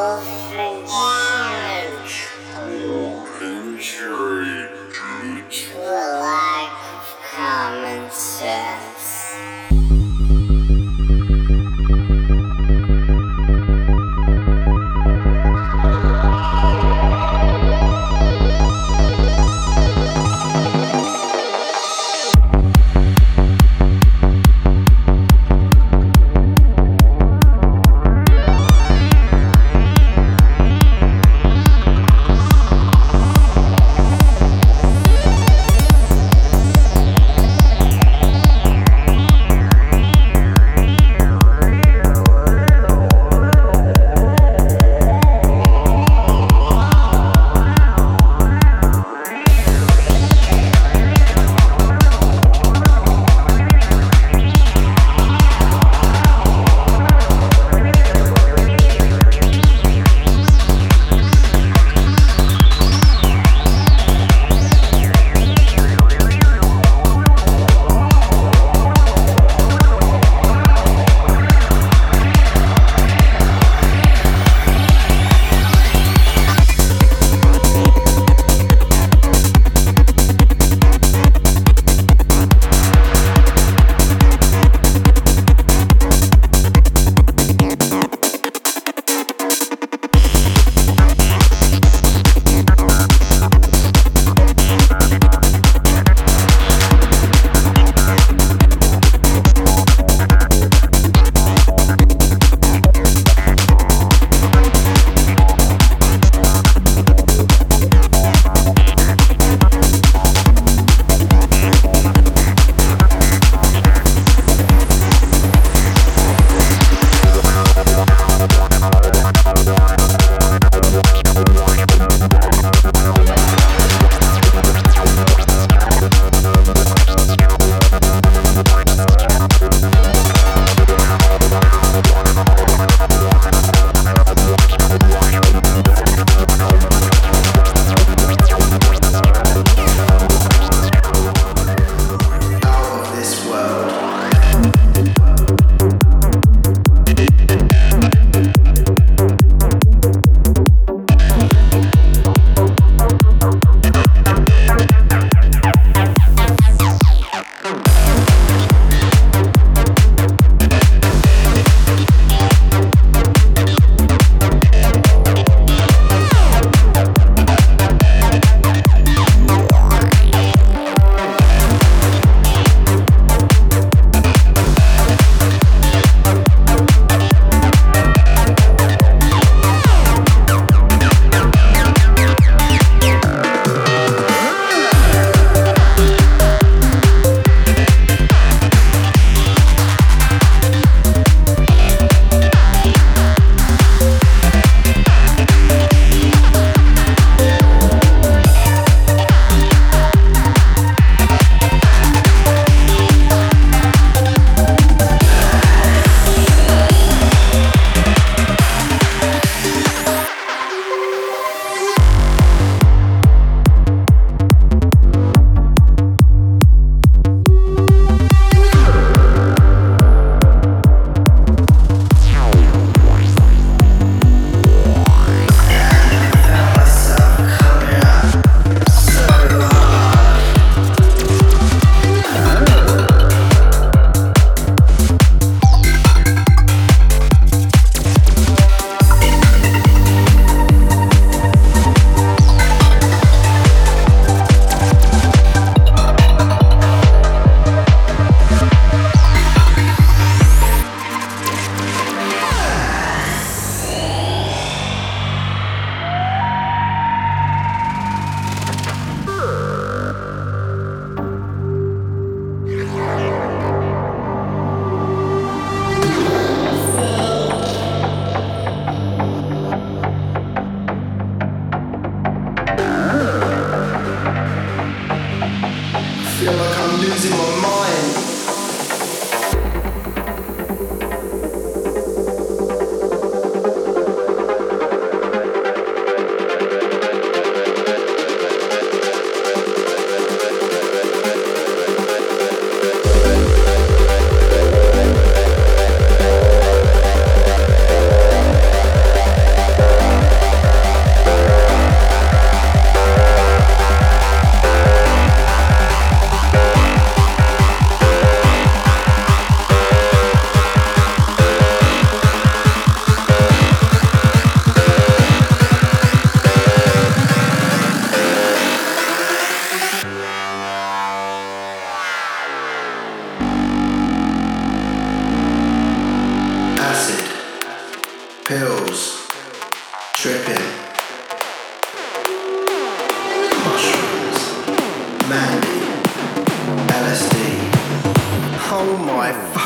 слова.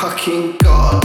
Fucking god.